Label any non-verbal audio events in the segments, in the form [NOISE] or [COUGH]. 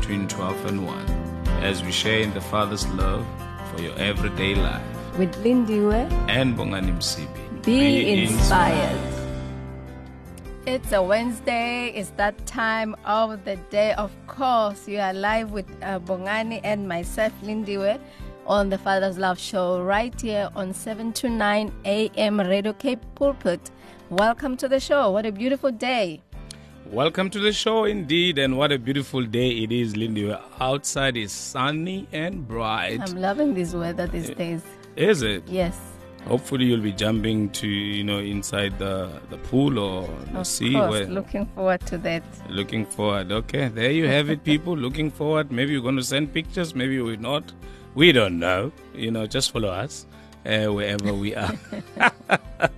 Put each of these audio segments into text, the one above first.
between 12 and 1 as we share in the Father's love for your everyday life. With Lindiwe, And Bongani Msibi. be, inspired. It's a Wednesday. It's that time of the day. Of course, you are live with uh, Bongani and myself, Lindiwe, on the Father's Love Show right here on 7 to 9 a.m. Radio Cape Pulpit. Welcome to the show. What a beautiful day. Welcome to the show indeed, and what a beautiful day it is, Lindy. Outside is sunny and bright. I'm loving this weather these days. Is it? Yes. Hopefully, you'll be jumping to you know inside the the pool or the Of sea. course, where- looking forward to that. looking forward. Okay, there you have it, people. [LAUGHS] looking forward. Maybe you're going to send pictures. Maybe we're not. We don't know. You know, just follow us uh, wherever we are. [LAUGHS]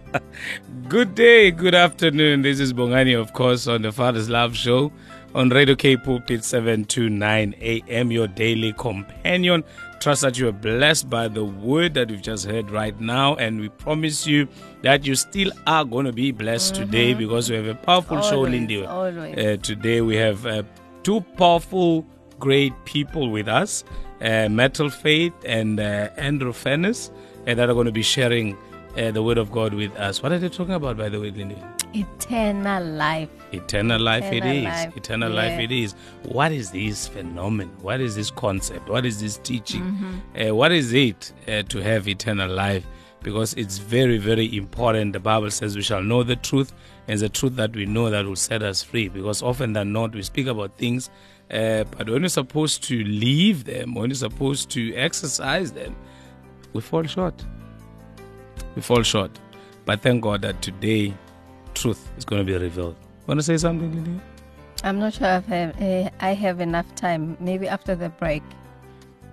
good day, good afternoon. This is Bongani, of course, on the Father's Love Show on Radio Cape Pulpit 7 to 9 a.m. Your daily companion. Trust that you are blessed by the word that we've just heard right now, and we promise you that you still are going to be blessed today because we have a powerful show, Always, Lindy. Uh, today we have uh, two powerful, great people with us, uh, Metal Faith and uh, Andrew Fennis, uh, that are going to be sharing uh, the word of God with us. What are they talking about, by the way, Lindy? Eternal life. Eternal life it Eternal is. life, Eternal life it is. What is this phenomenon? What is this concept? What is this teaching? Mm-hmm. Uh, what is it uh, to have eternal life? Because it's very, very important. The Bible says we shall know the truth, and the truth that we know that will set us free. Because often than not, we speak about things, uh, but when we're supposed to leave them, when we're supposed to exercise them, we fall short. We fall short. But thank God that today, truth is going to be revealed. Want to say something, Lily? I'm not sure if I have, uh, I have enough time. Maybe after the break.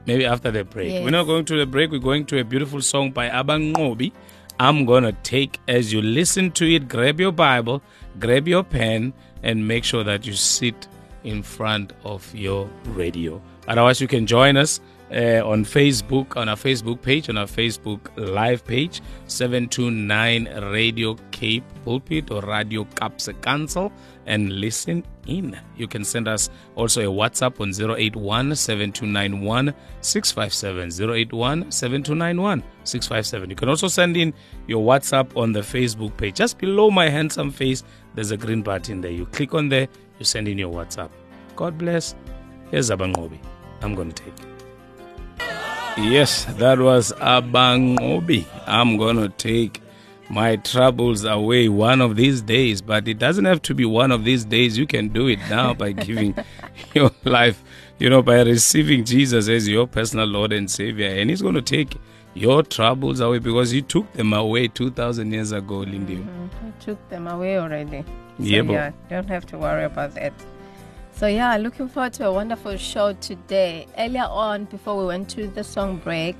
Maybe after the break. Yes. We're not going to the break. We're going to a beautiful song by Abang Ngobi. I'm going to take, as you listen to it, grab your Bible, grab your pen, and make sure that you sit in front of your radio. Otherwise, you can join us uh, on Facebook, on our Facebook page, on our Facebook live page, 729 Radio Cape Pulpit or Radio Kaapse Kansel, and listen in. You can send us also a WhatsApp on 081 7291 657. 081 7291 657. You can also send in your WhatsApp on the Facebook page. Just below my handsome face, there's a green button there. You click on there, you send in your WhatsApp. God bless. Here's Abangobi. I'm going to take. Yes, that was Abangobi. I'm going to take my troubles away one of these days, but it doesn't have to be one of these days. You can do it now by [LAUGHS] giving your life, you know, by receiving Jesus as your personal Lord and Savior. And He's going to take your troubles away because He took them away 2,000 years ago, Lindy. I mm-hmm. took them away already. So, Yeah, yeah, don't have to worry about that. So yeah, looking forward to a wonderful show today. Earlier on, before we went to the song break,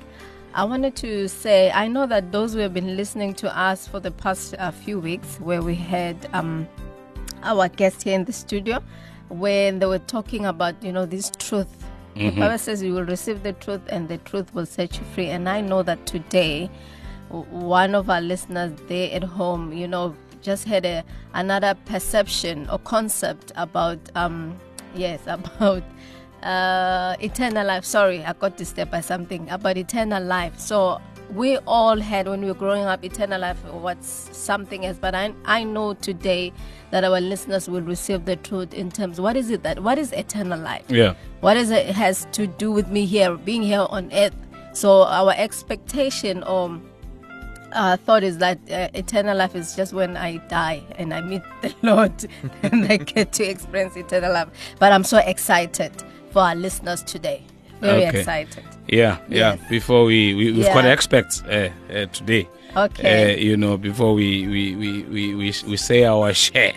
I wanted to say I know that those who have been listening to us for the past uh, few weeks, where we had um, our guest here in the studio, when they were talking about you know this truth. The Bible says you will receive the truth, and the truth will set you free. And I know that today, one of our listeners there at home, you know, just had a another perception or concept about um yes [LAUGHS] about uh eternal life. Sorry, I got disturbed by something about eternal life. So we all had when we were growing up eternal life what's something else but I, I know today that our listeners will receive the truth in terms what is it that what is eternal life Yeah. what is it has to do with me here being here on earth so our expectation or uh, thought is that uh, eternal life is just when I die and I meet the [LAUGHS] Lord and I get to experience eternal life. But I'm so excited for our listeners today. Very Okay. excited. Yeah, yeah. Yes. Before we, we we've Yeah. got experts uh, uh, today. Okay. Uh, you know, before we we, we, we, we we say our share.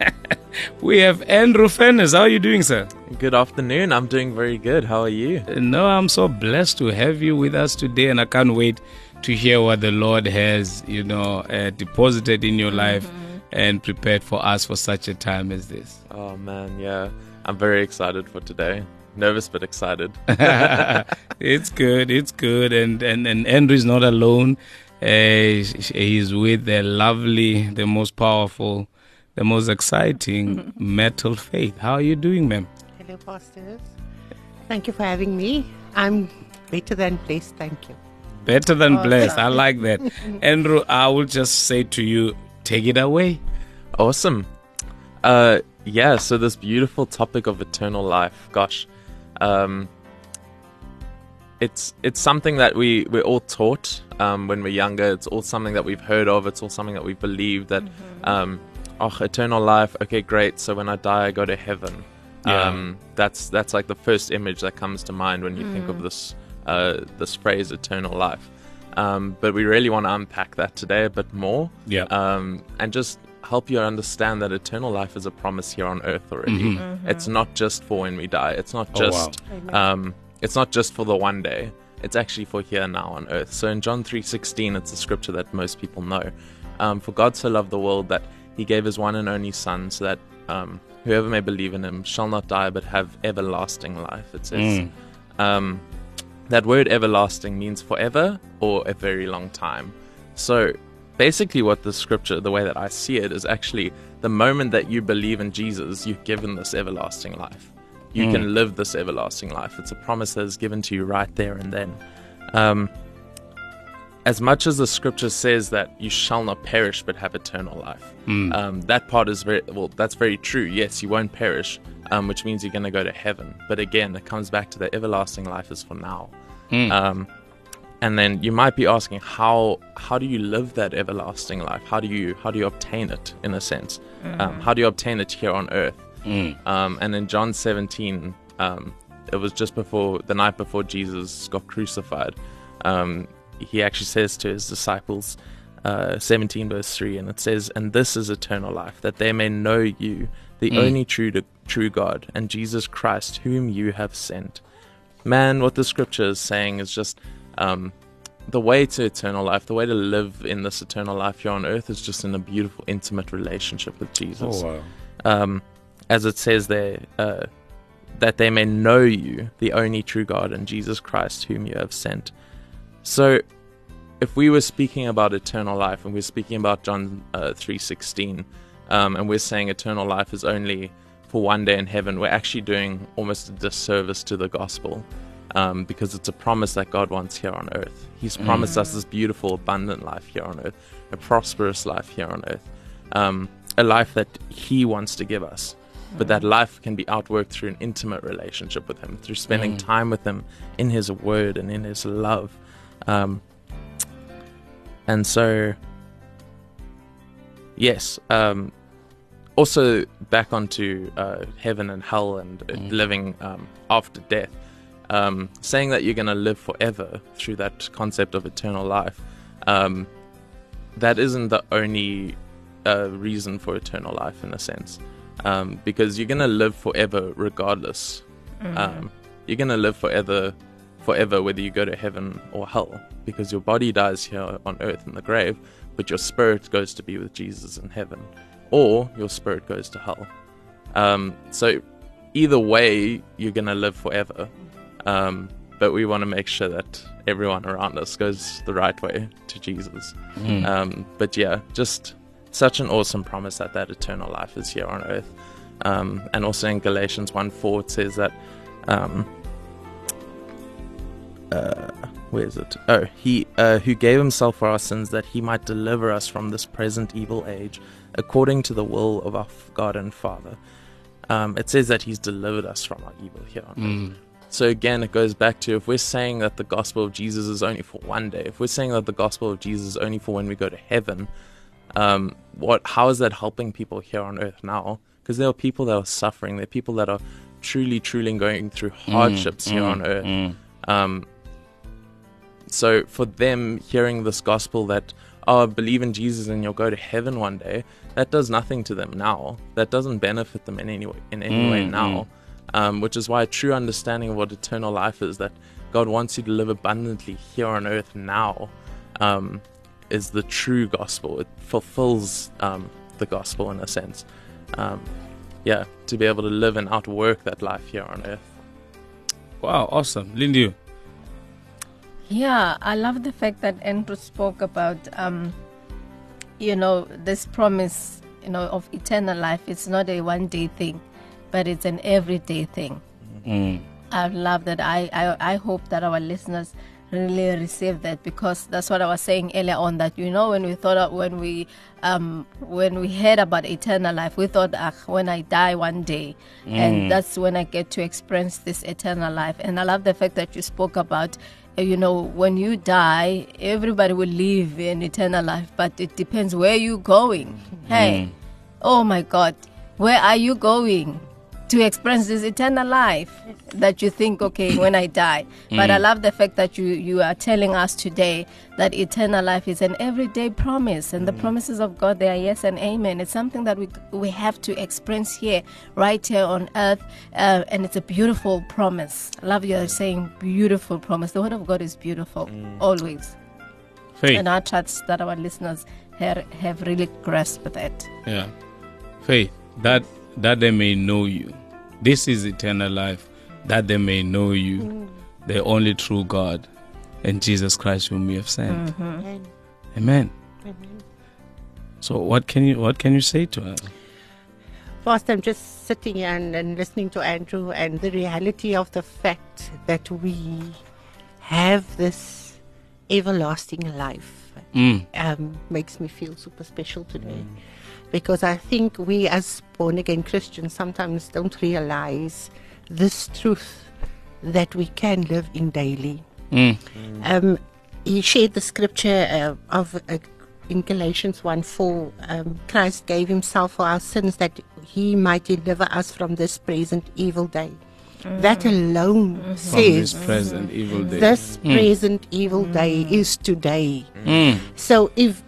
[LAUGHS] we have Andrew Fennes. How are you doing, sir? Good afternoon. I'm doing very good. How are you? No, I'm so blessed to have you with us today, and I can't wait to hear what the Lord has, you know, uh, deposited in your life and prepared for us for such a time as this. Oh man, yeah. I'm very excited for today. Nervous but excited. [LAUGHS] it's good. It's good. And and and Andrew's not alone. Uh, he's with the lovely, the most powerful, the most exciting [LAUGHS] metal faith. How are you doing, ma'am? Hello, pastors. Thank you for having me. I'm better than blessed. Thank you. Better than blessed. I like that. [LAUGHS] Andrew, I will just say to you, take it away. Awesome. Uh yeah, so this beautiful topic of eternal life. Gosh. Um it's it's something that we we're all taught um, when we're younger. It's all something that we've heard of. It's all something that we believe that um, oh eternal life. Okay, great. So when I die, I go to heaven. Yeah. Um, that's that's like the first image that comes to mind when you think of this uh, this phrase eternal life. Um, but we really want to unpack that today a bit more. Yeah. Um, and just help you understand that eternal life is a promise here on earth already. It's not just for when we die. It's not Mm-hmm. Oh, wow. just um, it's not just for the one day. It's actually for here now on earth. So in John three sixteen, it's a scripture that most people know. Um, for God so loved the world that He gave His one and only Son, so that um, whoever may believe in Him shall not die but have everlasting life. It says. Um, that word everlasting means forever or a very long time. So basically, what the scripture, the way that I see it, is actually the moment that you believe in Jesus, you're given this everlasting life. You can live this everlasting life. It's a promise that is given to you right there and then. Um, as much as the scripture says that you shall not perish but have eternal life, um, that part is very well. That's very true. Yes, you won't perish, um, which means you're going to go to heaven. But again, it comes back to the everlasting life is for now. Um, and then you might be asking, how how do you live that everlasting life? How do you how do you obtain it in a sense? Um, how do you obtain it here on earth? Um, and in John 17, um, it was just before the night before Jesus got crucified. Um, he actually says to his disciples, uh, 17 verse 3, and it says, And this is eternal life, that they may know you, the only true, true God, and Jesus Christ, whom you have sent. Man, what the scripture is saying is just um, the way to eternal life, the way to live in this eternal life here on earth is just in a beautiful, intimate relationship with Jesus wow. um, as it says there, uh, that they may know you, the only true God, and Jesus Christ, whom you have sent. So, if we were speaking about eternal life, and we're speaking about John uh, three sixteen, um, and we're saying eternal life is only for one day in heaven, we're actually doing almost a disservice to the gospel. Um, because it's a promise that God wants here on earth. He's promised us this beautiful, abundant life here on earth, a prosperous life here on earth, um, a life that He wants to give us. But that life can be outworked through an intimate relationship with Him, through spending time with Him in His Word and in His love. Um, and so, yes, um, also back onto uh, heaven and hell and uh, living um, after death. Um, saying that you're going to live forever through that concept of eternal life, um, that isn't the only uh, reason for eternal life in a sense. Um, because you're going to live forever regardless. Um, you're going to live forever, forever whether you go to heaven or hell. Because your body dies here on earth in the grave, but your spirit goes to be with Jesus in heaven. Or your spirit goes to hell. Um, so either way, you're going to live forever. Um, but we want to make sure that everyone around us goes the right way to Jesus. Um, but yeah, just such an awesome promise that that eternal life is here on earth. Um, and also in Galatians 1 4, it says that, um, uh, where is it? Oh, he uh, who gave himself for our sins that he might deliver us from this present evil age, according to the will of our God and Father. Um, it says that he's delivered us from our evil here on earth. So again, it goes back to if we're saying that the gospel of Jesus is only for one day, if we're saying that the gospel of Jesus is only for when we go to heaven, um, what? How is that helping people here on earth now? Because there are people that are suffering. There are people that are truly, truly going through hardships here on earth. Um, so for them, hearing this gospel that oh, believe in Jesus and you'll go to heaven one day, that does nothing to them now. That doesn't benefit them in any way, in any way now. Um, which is why a true understanding of what eternal life is that God wants you to live abundantly here on earth now um, is the true gospel. It fulfills um, the gospel in a sense. Um, yeah, to be able to live and outwork that life here on earth. Wow, awesome. Lindy, Yeah, I love the fact that Andrew spoke about, um, you know, this promise, you know, of eternal life. It's not a one day thing, but it's an everyday thing. I love that. I, I, I hope that our listeners really receive that because that's what I was saying earlier on. That you know, when we thought when we um when we heard about eternal life, we thought, ah, when I die one day, and that's when I get to experience this eternal life. And I love the fact that you spoke about. uh, You know, when you die, everybody will live in eternal life, but it depends where you're going. Hey, oh my God, where are you going? To experience this eternal life that you think okay mm. when i die. But i mm. love the fact that you you are telling us today that eternal life is an everyday promise and the mm. promises of god they are yes and amen. It's something that we we have to experience here right here on earth uh, and it's a beautiful promise. I love you saying beautiful promise. The word of god is beautiful always. Faith. and i trust that our listeners have, have really grasped that. Yeah. Faith, that that they may know you. This is eternal life, that they may know you, the only true God, and Jesus Christ whom you have sent. Amen. Amen. Amen. So what can you what can you say to her? First, I'm just sitting here and, and listening to Andrew and the reality of the fact that we have this everlasting life Mm. um, makes me feel super special today. Because I think we, as born again Christians, sometimes don't realize this truth that we can live in daily. Mm. Um, he shared the scripture uh, of uh, in Galatians 1 4. Um, Christ gave himself for our sins that he might deliver us from this present evil day. That alone From this says present evil day. this present evil day is today. Mm. So if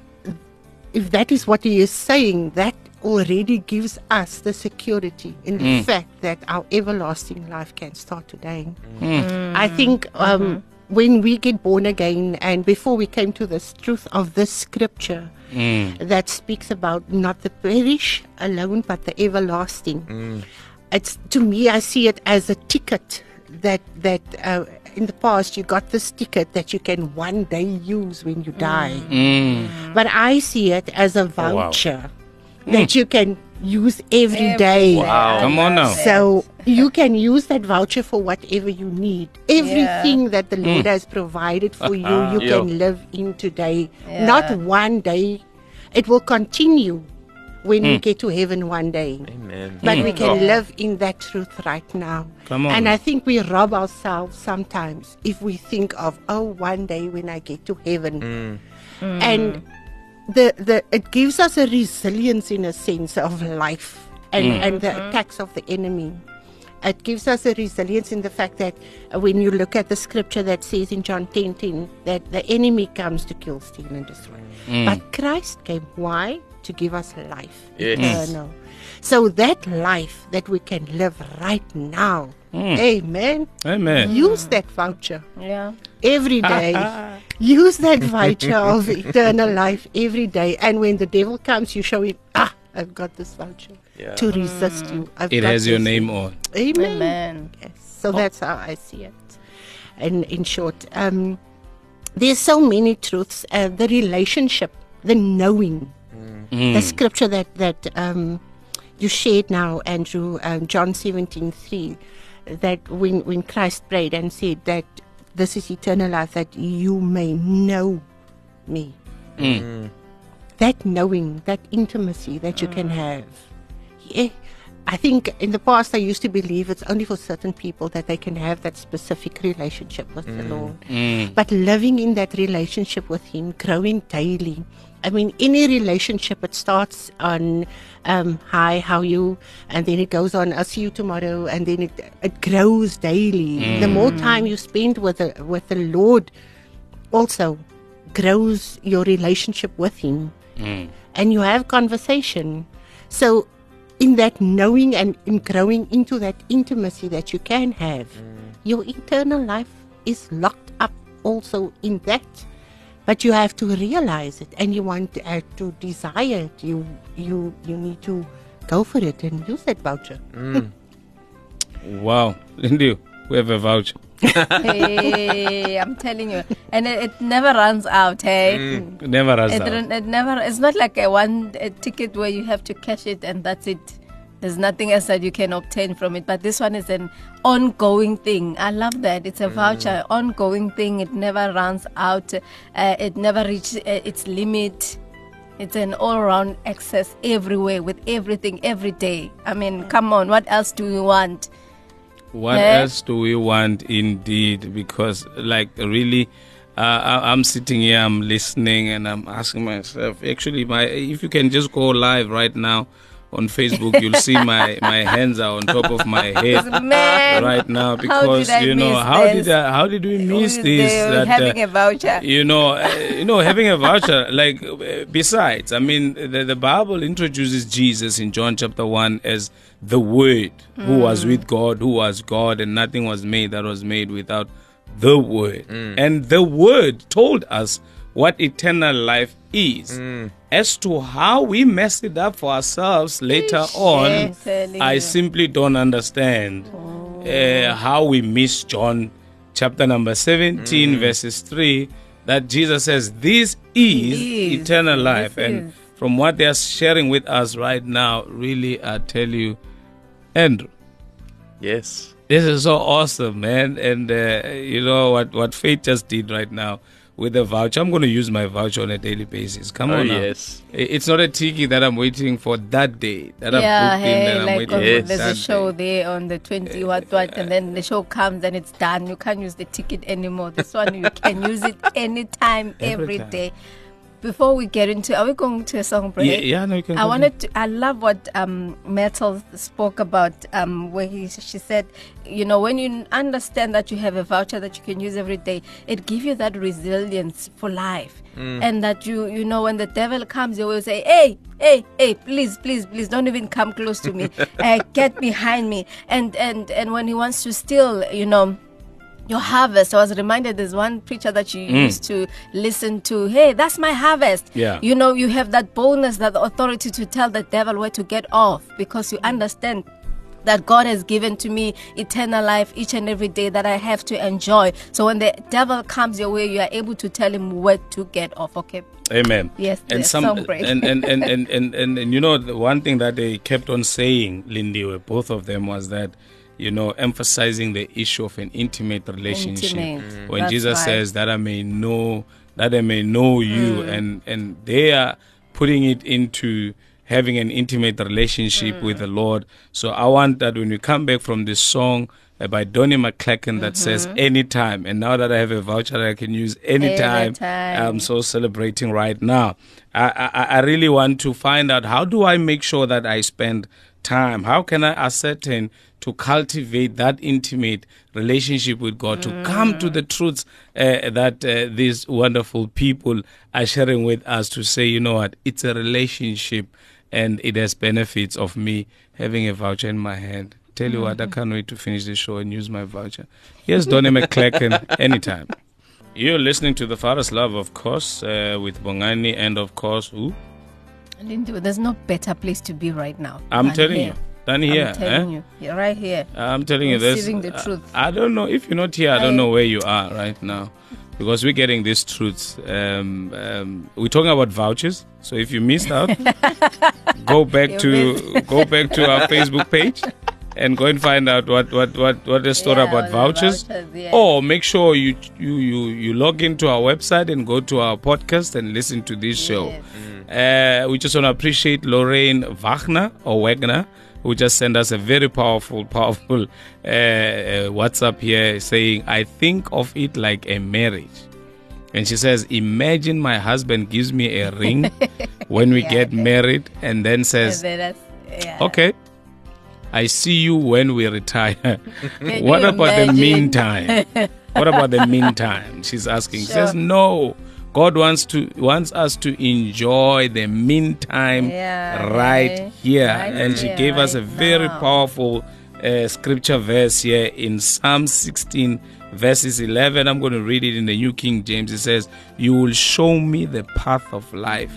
if that is what he is saying, that already gives us the security in the mm. fact that our everlasting life can start today. Mm. I think um, mm-hmm. when we get born again, and before we came to this truth of this scripture mm. that speaks about not the perish alone, but the everlasting. It's to me, I see it as a ticket that that uh, in the past you got this ticket that you can one day use when you die. Mm. But I see it as a Oh, wow. voucher that you can use every day. Wow. Come on now. So you can use that voucher for whatever you need. Everything that the Lord has provided for you, you [LAUGHS] Yeah. can live in today. Yeah. Not one day. It will continue when we mm. get to heaven one day. Amen. But we mm. can Oh. live in that truth right now. Come on. And I think we rob ourselves sometimes if we think of, oh, one day when I get to heaven. Mm. And the, the it gives us a resilience in a sense of life and, and the mm-hmm. attacks of the enemy. It gives us a resilience in the fact that when you look at the scripture that says in John 10 10 that the enemy comes to kill, steal, and destroy. But Christ came. Why? To give us life Yes. eternal. So that life that we can live right now, amen. Amen. Use that voucher yeah every [LAUGHS] day. Use that voucher of [LAUGHS] eternal life every day. And when the devil comes, you show him, ah, I've got this voucher Yeah. to resist you. I've It got has your name on. Amen. amen Yes. So that's how I see it. And in short, um, there's so many truths. Uh, the relationship, the knowing, Mm. the scripture that that um, you shared now, Andrew, um, John 17, 3, that when when Christ prayed and said that this is eternal life, that you may know me. Mm. Mm. That knowing, that intimacy that you can have. Yeah. I think in the past I used to believe it's only for certain people that they can have that specific relationship with the Lord. But living in that relationship with Him, growing daily. I mean, any relationship it starts on um, hi, how you, and then it goes on, I'll see you tomorrow, and then it it grows daily. Mm. The more time you spend with the with the Lord, also grows your relationship with Him, mm. and you have conversation. So, in that knowing and in growing into that intimacy that you can have, mm. your eternal life is locked up also in that. But you have to realize it, and you want uh, to desire it. You you you need to go for it and use that voucher. [LAUGHS] Wow, Lindy, we have a voucher. hey, I'm telling you, and it, it never runs out. Hey, It never has it, that. run- it never. It's not like a one a ticket where you have to cash it and that's it. There's nothing else that you can obtain from it. But this one is an ongoing thing. I love that. It's a voucher, ongoing thing. It never runs out. Uh, it never reaches uh, its limit. It's an all-around access everywhere with everything every day. I mean, come on, what else do we want? What Eh? else do we want indeed? Because, like, really, uh, I, I'm sitting here, I'm listening, and I'm asking myself, actually, my if you can just go live right now on Facebook, you'll see my, my hands are on top of my head [LAUGHS] Man, right now because you know how this? did I, how did we miss this? They're that, having uh, a voucher. you know, uh, you know, having a voucher. Like, uh, besides, I mean, the, the Bible introduces Jesus in John chapter one as the Word, who was with God, who was God, and nothing was made that was made without the Word. And the Word told us what eternal life is. As to how we mess it up for ourselves later on, Yes, I simply don't understand uh, how we miss John chapter number 17, verses 3, that Jesus says, This is, Is. eternal life. This and is. from what they are sharing with us right now, really, I tell you, Andrew, Yes. this is so awesome, man. And uh, you know what, what Faith just did right now with the voucher. I'm going to use my voucher on a daily basis. Come Oh, on now. yes. I- It's not a tiki that I'm waiting for that day. That I'm yeah, booked in, hey, that I'm like waiting on- for Yes. there's that a show day. there on the 20 what what, and then the show comes and it's done. You can't use the ticket anymore. This one you can use it anytime, Every every time. day. Before we get into, are we going to a song break? Yeah, yeah, no, you can I wanted to. I love what um, Metal spoke about. Um, where he she said, you know, when you understand that you have a voucher that you can use every day, it gives you that resilience for life, and that you you know when the devil comes, you will say, hey. Hey, hey, please, please, please, don't even come close to me. [LAUGHS] uh, get behind me. And and and when he wants to steal, you know, your harvest. I was reminded there's one preacher that you used to listen to. Hey, that's my harvest. Yeah. You know, you have that boldness, that authority to tell the devil where to get off because you understand that God has given to me eternal life each and every day that I have to enjoy. So when the devil comes your way, you are able to tell him where to get off. Okay. Amen. Yes, and some break. and, and, and, and, and, and, and you know the one thing that they kept on saying, Lindy, both of them was that you know emphasizing the issue of an intimate relationship. Intimate. When That's Jesus right. says that I may know that I may know you, Mm. and and they are putting it into having an intimate relationship with Mm. the Lord. So I want that when we come back from this song. uh, By Donnie McClurkin that says Mm-hmm. anytime, and now that I have a voucher that I can use anytime, Anytime. I'm so celebrating right now. I, I, I really want to find out how do I make sure that I spend time? How can I ascertain to cultivate that intimate relationship with God, to come to the truths uh, that uh, these wonderful people are sharing with us to say, you know what, it's a relationship and it has benefits of me having a voucher in my hand. Tell you what, I can't wait to finish the show and use my voucher. Here's Donnie McClurkin [LAUGHS] anytime. You're listening to The Father's Love, of course, uh, with Bongani and, of course, who? Lindu, there's no better place to be right now. I'm telling here. you. Than here. I'm telling eh? you. You're right here. I'm telling you this. Receiving the truth. I, I don't know. If you're not here, I don't know where you are right now. Because we're getting these truths. Um, um, we're talking about vouchers. So if you missed out, [LAUGHS] go back You to go back to our Facebook page [LAUGHS] and go and find out what what what what the story Yeah, about vouchers. vouchers, yeah. Or make sure you you you you log into our website and go to our podcast and listen to this show. Uh, we just want to appreciate Lorraine Wagner or Wagner, who just sent us a very powerful, [LAUGHS] powerful uh, uh, WhatsApp here saying, I think of it like a marriage. And she says, Imagine my husband gives me a ring [LAUGHS] when we Yeah. get married and then And says, then yeah. Okay, I see you when we retire. [LAUGHS] [LAUGHS] What about the meantime? what about the meantime? She's asking. She Sure. says, No, God wants to wants us to enjoy the meantime Yeah, right here, Right and she here, gave us a very now. powerful uh, scripture verse here in Psalm 16, verses 11. I'm going to read it in the New King James. It says, "You will show me the path of life.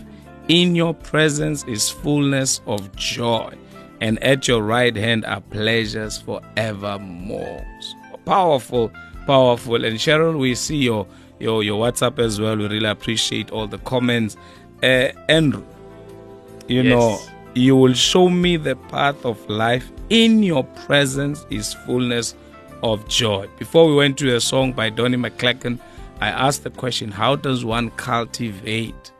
In your presence is fullness of joy." And at your right hand are pleasures forevermore. So powerful, powerful. And Cheryl, we see your your your WhatsApp as well. We really appreciate all the comments. Uh, Andrew, you Yes. know, you will show me the path of life. In your presence is fullness of joy. Before we went to a song by Donnie McClurkin, I asked the question: How does one cultivate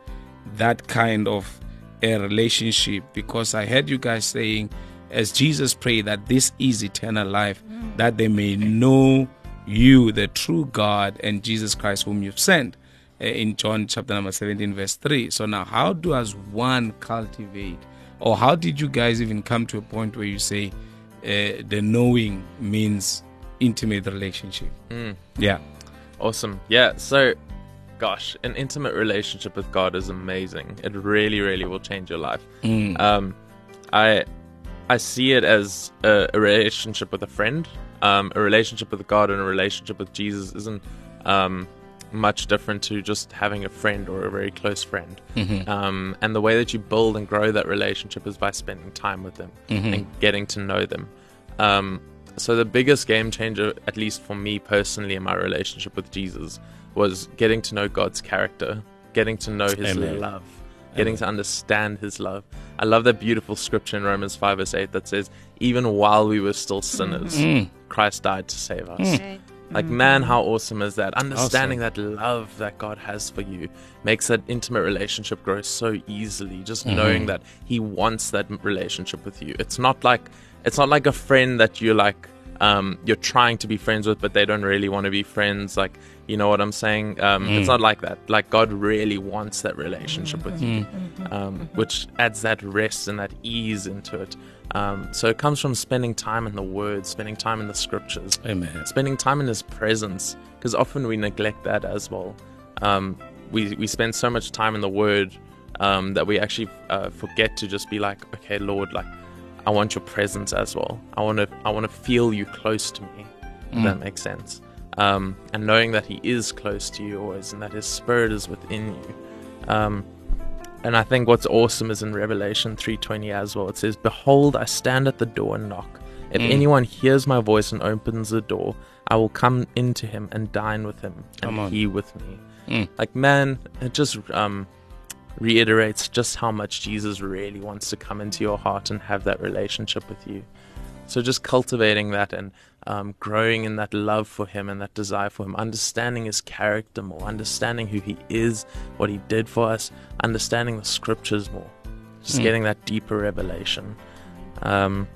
that kind of a relationship? Because I heard you guys saying, as Jesus prayed, that this is eternal life, that they may know you, the true God, and Jesus Christ, whom you've sent. uh, In John chapter number 17, verse 3. So now, how does one cultivate, or how did you guys even come to a point where you say uh, the knowing means intimate relationship? Yeah. Awesome. Yeah. So, gosh, an intimate relationship with God is amazing. It really, really will change your life. Um, I, I see it as a, a relationship with a friend. Um, a relationship with God and a relationship with Jesus isn't um, much different to just having a friend or a very close friend. Um, and the way that you build and grow that relationship is by spending time with them and getting to know them. Um, so the biggest game changer, at least for me personally in my relationship with Jesus, was getting to know God's character, getting to know His Amen. love, getting to understand His love. I love that beautiful scripture in Romans five verse eight that says, "Even while we were still sinners, mm. Mm. Christ died to save us." Mm. Like, man, how awesome is that? Understanding that love that God has for you makes that intimate relationship grow so easily. Just mm-hmm. knowing that He wants that relationship with you. It's not like it's not like a friend that you're like um, you're trying to be friends with, but they don't really want to be friends. Like, you know what I'm saying? Um, It's not like that. Like, God really wants that relationship with you, um, which adds that rest and that ease into it. Um, so it comes from spending time in the Word, spending time in the Scriptures Amen. spending time in his presence because often we neglect that as well um, we, we spend so much time in the word um, that we actually uh, forget to just be like okay lord like i want your presence as well i want to i want to feel you close to me if that makes sense um, and knowing that he is close to you always and that his spirit is within you um, and I think what's awesome is in Revelation 3:20 as well. It says, "Behold, I stand at the door and knock. If anyone hears my voice and opens the door, I will come into him and dine with him, and he with me." Like man, it just um, reiterates just how much Jesus really wants to come into your heart and have that relationship with you. So just cultivating that and um, growing in that love for him and that desire for him, understanding his character more, understanding who he is, what he did for us, understanding the scriptures more, just getting that deeper revelation. Um,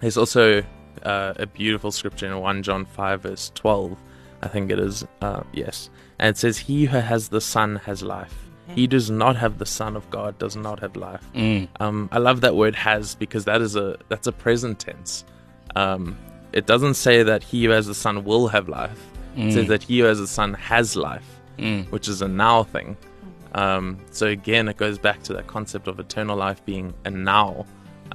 there's also uh, a beautiful scripture in 1 John 5, verse 12, I think it is. Uh, yes. And it says, He who has the Son has life. He does not have the Son of God does not have life. Um, I love that word "has" because that is a that's a present tense. Um, it doesn't say that he who has the Son will have life. It says that he who has the Son has life, which is a now thing. Um, so again, it goes back to that concept of eternal life being a now,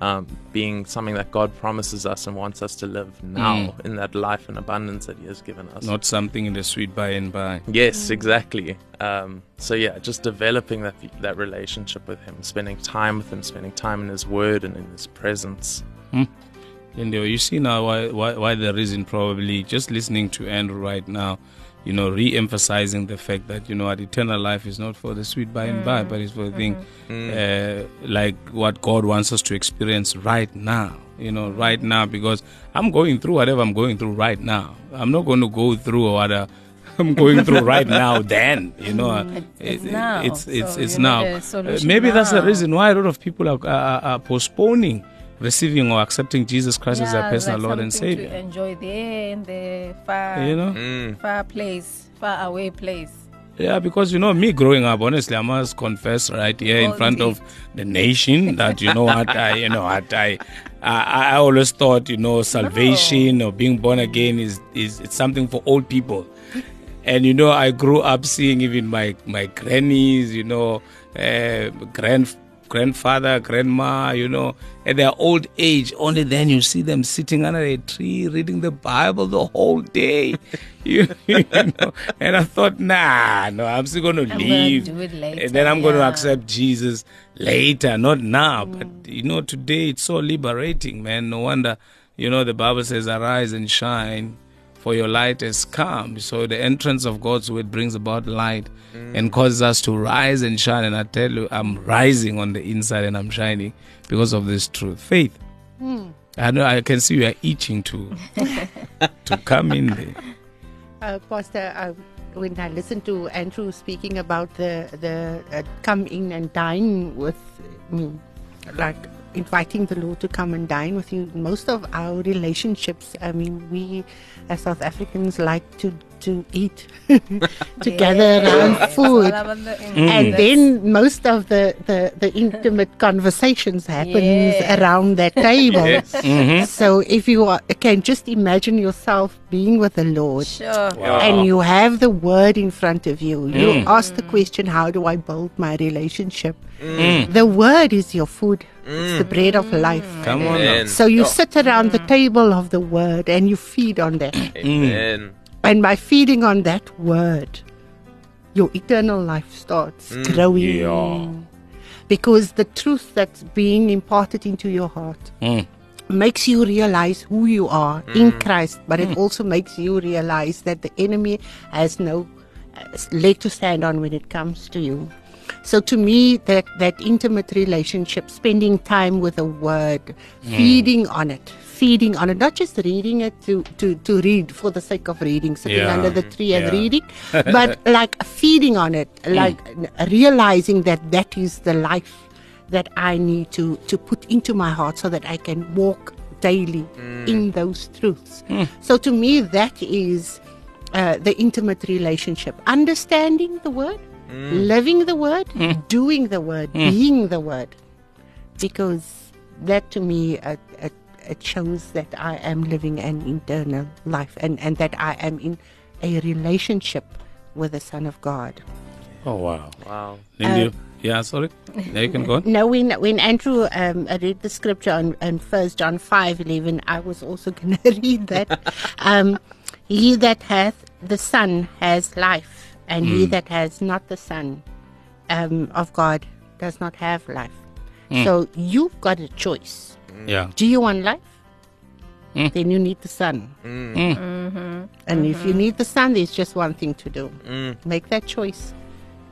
um, being something that God promises us and wants us to live now in that life and abundance that He has given us. Not something in the sweet by and by. Yes, exactly. Um, so yeah, just developing that that relationship with Him, spending time with Him, spending time in His Word and in His presence. And uh, you see now why, why, why the reason probably just listening to Andrew right now, you know, re-emphasizing the fact that you know, what eternal life is not for the sweet by and by, but it's for the thing uh, like what God wants us to experience right now. You know, right now because I'm going through whatever I'm going through right now. I'm not going to go through what uh, [LAUGHS] I'm going through right now. Then you know, uh, It's it- now. It's it's So it's you need now. a Uh, maybe that's the reason why a lot of people are, are, are postponing receiving or accepting Jesus Christ as their personal like Lord and Savior. To enjoy there in the far, You know, Mm. far place, far away place. yeah, because you know me growing up, honestly, I must confess right here in Oh, front indeed. of [LAUGHS] the nation that you know what I, you know what I, I, I always thought you know salvation or being born again is is it's something for old people. And you know, I grew up seeing even my my grannies, you know, uh, grand grandfather, grandma, you know, at their old age. Only then you see them sitting under a tree reading the Bible the whole day. you, [LAUGHS] you know, and I thought, nah, no, I'm still going to gonna leave, later, and then I'm going to accept Jesus later, not now. But you know, today it's so liberating, man. No wonder, you know, the Bible says, "Arise and shine." For your light has come. So the entrance of God's word brings about light and causes us to rise and shine. And I tell you, I'm rising on the inside and I'm shining because of this truth. Faith. I know I can see you are itching to [LAUGHS] to come in there. Uh, Pastor, uh, when I listened to Andrew speaking about the the uh, come in and dine with me, like inviting the Lord to come and dine with you, most of our relationships, I mean, we as South Africans like to to eat [LAUGHS] [LAUGHS] together Yeah. around food. all about the- And mm. Mm. then most of the, the, the intimate conversations happens Yes. around that table. Mhm. So if you are, can just imagine yourself being with the Lord Sure. and you have the word in front of you. You Mm. ask the question, How do I build my relationship? Mm. The word is your food, it's the bread of life. Come on. Now. Amen. So you sit around the table of the word and you feed on that. Amen. And by feeding on that word, your eternal life starts mm, growing. Yeah. Because the truth that's being imparted into your heart Mm. makes you realize who you are mm. in Christ, but it mm. also makes you realize that the enemy has no leg to stand on when it comes to you. So to me, that that intimate relationship, spending time with the Word, feeding on it, feeding on it, not just reading it to to to read for the sake of reading, sitting Yeah. under the tree and Yeah. reading, [LAUGHS] but like feeding on it, like realizing that that is the life that I need to to put into my heart so that I can walk daily in those truths. So to me, that is uh, the intimate relationship, understanding the word, living the word, doing the word, being the word, because that to me uh, uh, it shows that I am living an internal life and and that I am in a relationship with the Son of God. Oh wow. Wow. Lindy, Uh, yeah, sorry. Now you can go on. [LAUGHS] No, when when Andrew um, read the scripture on, on First John five eleven, I was also [LAUGHS] going to read that. um, he that hath the Son has life, and he that has not the Son um, of God does not have life. So you've got a choice. Yeah. Do you want life? Mm. Then you need the Son. Mm. And if you need the Son, there's just one thing to do: Mm. make that choice.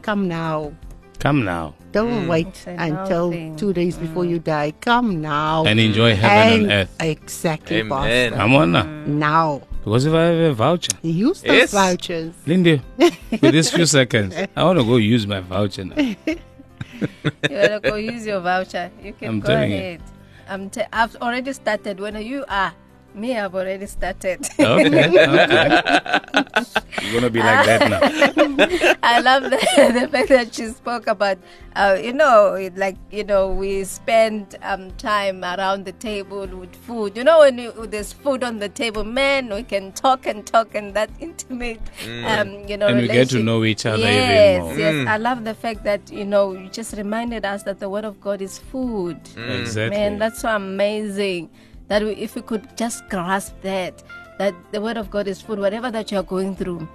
Come now. Come now Don't wait It's until nothing. two days before you die. Come now. and enjoy heaven And- on earth. Exactly, Amen. Pastor. Come on now. Now. Because if I have a voucher, Use those Yes. vouchers. Lindy, [LAUGHS] with these few seconds, I want to go use my voucher now. [LAUGHS] You wanna go use your voucher? You can I'm go telling you. I'm te- I've already started. When you are me, I've already started. Okay. [LAUGHS] okay. You're going to be like that now. [LAUGHS] I love the, [LAUGHS] the fact that she spoke about, uh, you know, like you know, we spend um, time around the table with food. You know, when you, there's food on the table, man, we can talk and talk and that intimate, um, you know, And we get to know each other even yes. Yes, I love the fact that you know you just reminded us that the word of God is food. Exactly. Man, that's so amazing. That we, if we could just grasp that, that the word of God is food, whatever that you are going through,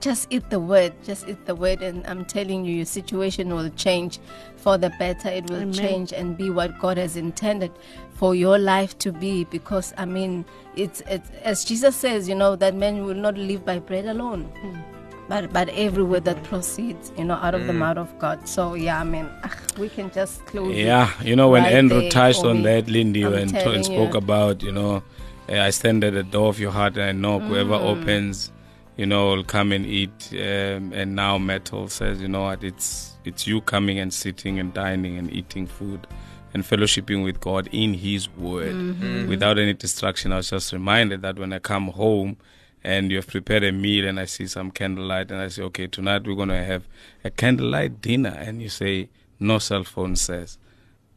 just eat the word. Just eat the word, and I'm telling you, your situation will change for the better. It will change and be what God has intended for your life to be. Because I mean, it's, it's as Jesus says, you know, that man will not live by bread alone. Hmm. But, but every word that proceeds, you know, out of the mouth of God. So yeah, I mean, ah, we can just close. Yeah, you know, when right Andrew touched on me. that, Lindy, I'm and, and spoke you. about, you know, uh, I stand at the door of your heart and I knock. Whoever Mm. opens, you know, will come and eat. Um, and now Metal says, you know what, it's it's you coming and sitting and dining and eating food and fellowshipping with God in His Word Mm-hmm. without any distraction. I was just reminded that when I come home and you've prepared a meal and I see some candlelight and I say, okay, tonight we're going to have a candlelight dinner. And you say, no cell phone says.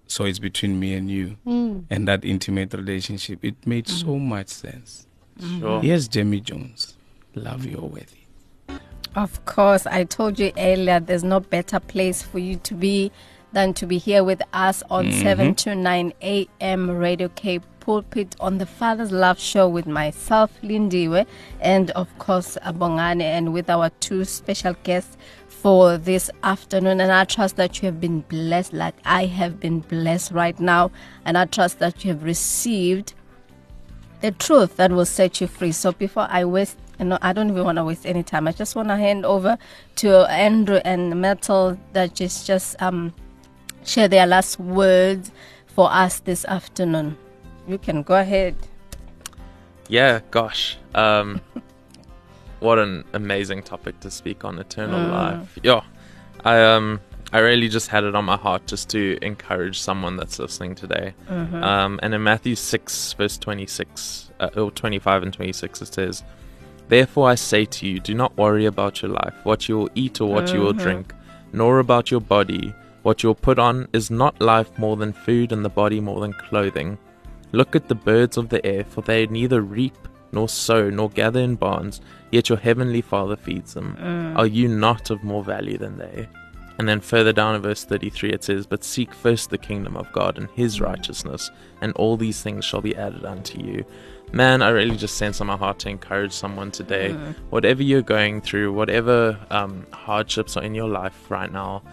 So it's between me and you mm. and that intimate relationship. It made so mm. much sense. Mm-hmm. Sure. Yes, Jamie Jones. Love you, worthy. Of course, I told you earlier there's no better place for you to be than to be here with us on mm-hmm. 7 to 9 a.m. Radio Cape Pulpit on the Father's Love Show with myself, Lindiwe, and of course, Abongane, and with our two special guests for this afternoon. And I trust that you have been blessed like I have been blessed right now. And I trust that you have received the truth that will set you free. So before I waste, know, I don't even want to waste any time. I just want to hand over to Andrew and Metal that just just um share their last words for us this afternoon. You can go ahead. Yeah, gosh. Um, [LAUGHS] what an amazing topic to speak on eternal life. Yeah. I um I really just had it on my heart just to encourage someone that's listening today. Um, and in Matthew 6 verse 26 uh, or 25 and 26 it says, "Therefore I say to you, do not worry about your life, what you will eat or what you will drink, nor about your body, what you will put on. Is not life more than food and the body more than clothing? Look at the birds of the air, for they neither reap nor sow nor gather in barns, yet your heavenly Father feeds them. Mm. Are you not of more value than they? And then further down in verse 33 it says, But seek first the kingdom of God and his mm. righteousness, and all these things shall be added unto you. Man, I really just sense on my heart to encourage someone today. Mm. Whatever you're going through, whatever um, hardships are in your life right now,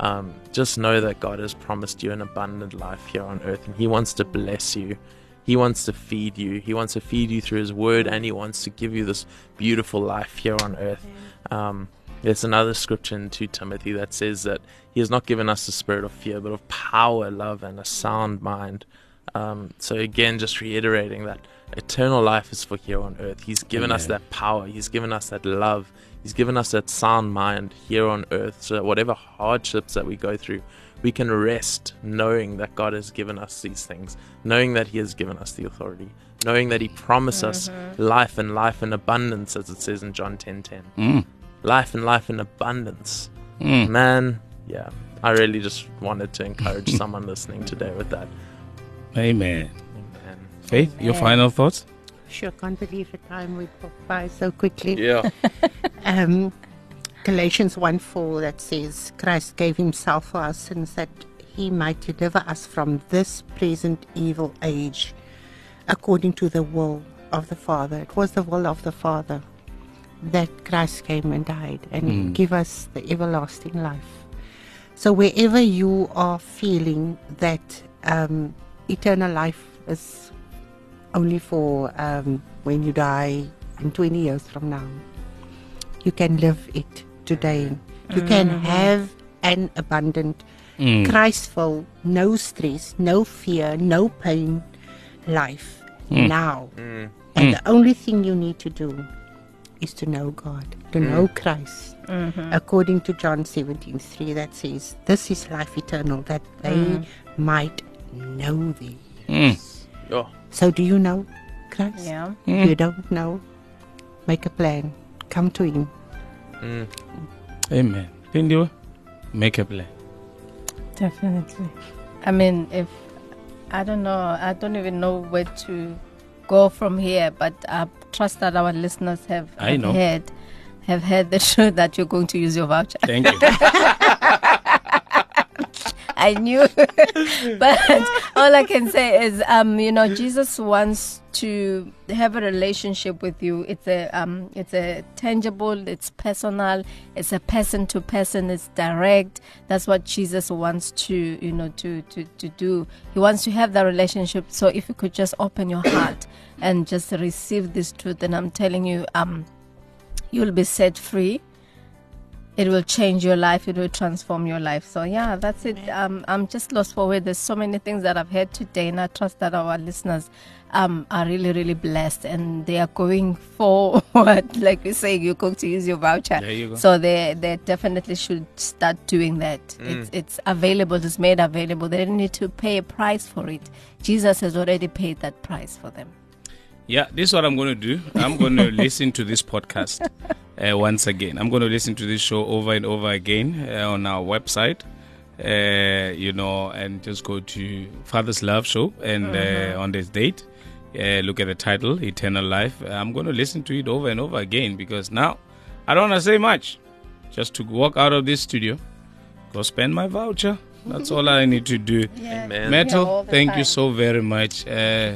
um, just know that God has promised you an abundant life here on earth, and He wants to bless you. He wants to feed you. He wants to feed you through His Word, and He wants to give you this beautiful life here on earth. Um, there's another scripture in 2 Timothy that says that He has not given us the spirit of fear, but of power, love, and a sound mind. Um, so again, just reiterating that eternal life is for here on earth. He's given us that power. He's given us that love. He's given us that sound mind here on earth. So that whatever hardships that we go through, we can rest knowing that God has given us these things, knowing that He has given us the authority, knowing that He promised us life and life in abundance, as it says in John 10:10. Mm. Life and life in abundance. Mm. Man, yeah. I really just wanted to encourage [LAUGHS] someone listening today with that. Amen. Amen. Faith, your final thoughts? Sure, can't believe the time we popped by so quickly. Yeah. [LAUGHS] um, Galatians 1 4 that says, Christ gave himself for our sins that he might deliver us from this present evil age according to the will of the Father. It was the will of the Father that Christ came and died and give us the everlasting life. So wherever you are feeling that um, eternal life is only for um, when you die in 20 years from now, you can live it today. You can mm-hmm. have an abundant, Mm. Christful, no stress, no fear, no pain life mm. now. Mm. And mm. the only thing you need to do is to know God, to know Christ. Mm-hmm. According to John 17 3, that says, This is life eternal, that they might know thee. Mm. Yeah. So, do you know Christ? Yeah. If you don't know, make a plan. Come to Him. Mm. Amen. Lindiwe, make a plan. Definitely. I mean, if I don't know, I don't even know where to go from here, but I trust that our listeners have, I have know. heard have heard the [LAUGHS] truth that you're going to use your voucher. Thank you. [LAUGHS] I knew, [LAUGHS] but all I can say is, um, you know, Jesus wants to have a relationship with you. It's a, um, it's a tangible, it's personal, it's a person to person, it's direct. That's what Jesus wants to, you know, to to to do. He wants to have that relationship. So if you could just open your heart and just receive this truth, and I'm telling you, um, you'll be set free it will change your life it will transform your life. So yeah that's it. Um, i'm just lost for words. There's so many things that i've heard today and i trust that our listeners um, are really really blessed and they are going forward. [LAUGHS] Like we say you're going to use your voucher. There you go. so they they definitely should start doing that. It's it's available it's made available. They don't need to pay a price for it. Jesus has already paid that price for them Yeah, this is what I'm going to do. I'm going [LAUGHS] to listen to this podcast uh, once again. I'm going to listen to this show over and over again uh, on our website, uh, you know, and just go to Father's Love Show and uh, on this date, uh, look at the title, Eternal Life. I'm going to listen to it over and over again because now I don't want to say much. Just to walk out of this studio, go spend my voucher. That's all I need to do. [LAUGHS] Yeah. Amen. Metal, the thank you so very much. Uh,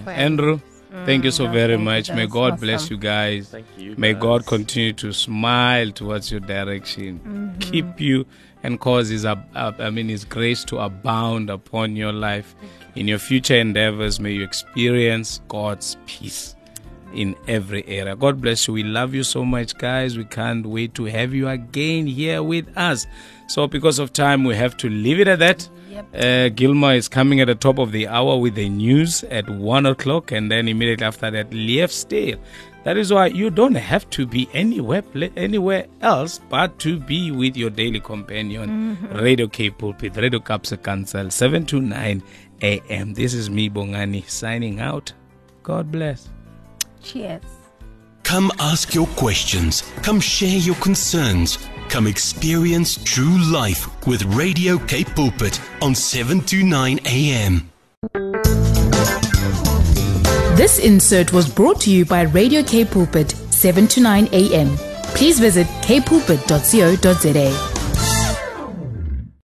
Andrew, thank you so very much. May that's God bless you guys. Thank you. May guys. God continue to smile towards your direction, Mm-hmm. keep you, and cause His, ab- ab- I mean, His grace to abound upon your life. In your future endeavors, may you experience God's peace in every area. God bless you. We love you so much, guys. We can't wait to have you again here with us. So, because of time, we have to leave it at that. Yep. Uh, Gilma is coming at the top of the hour with the news at one o'clock, and then immediately after that, Lief Stale. That is why you don't have to be anywhere anywhere else but to be with your daily companion, Radio Cape Pulpit, Radio Kaapse Kansel, 7 to 9 a.m. This is me, Bongani, signing out. God bless. Cheers. Come ask your questions. Come share your concerns. Come experience true life with Radio Cape Pulpit on 7 to 9 a.m. This insert was brought to you by Radio Cape Pulpit, 7 to 9 a.m. Please visit kpulpit.co.za.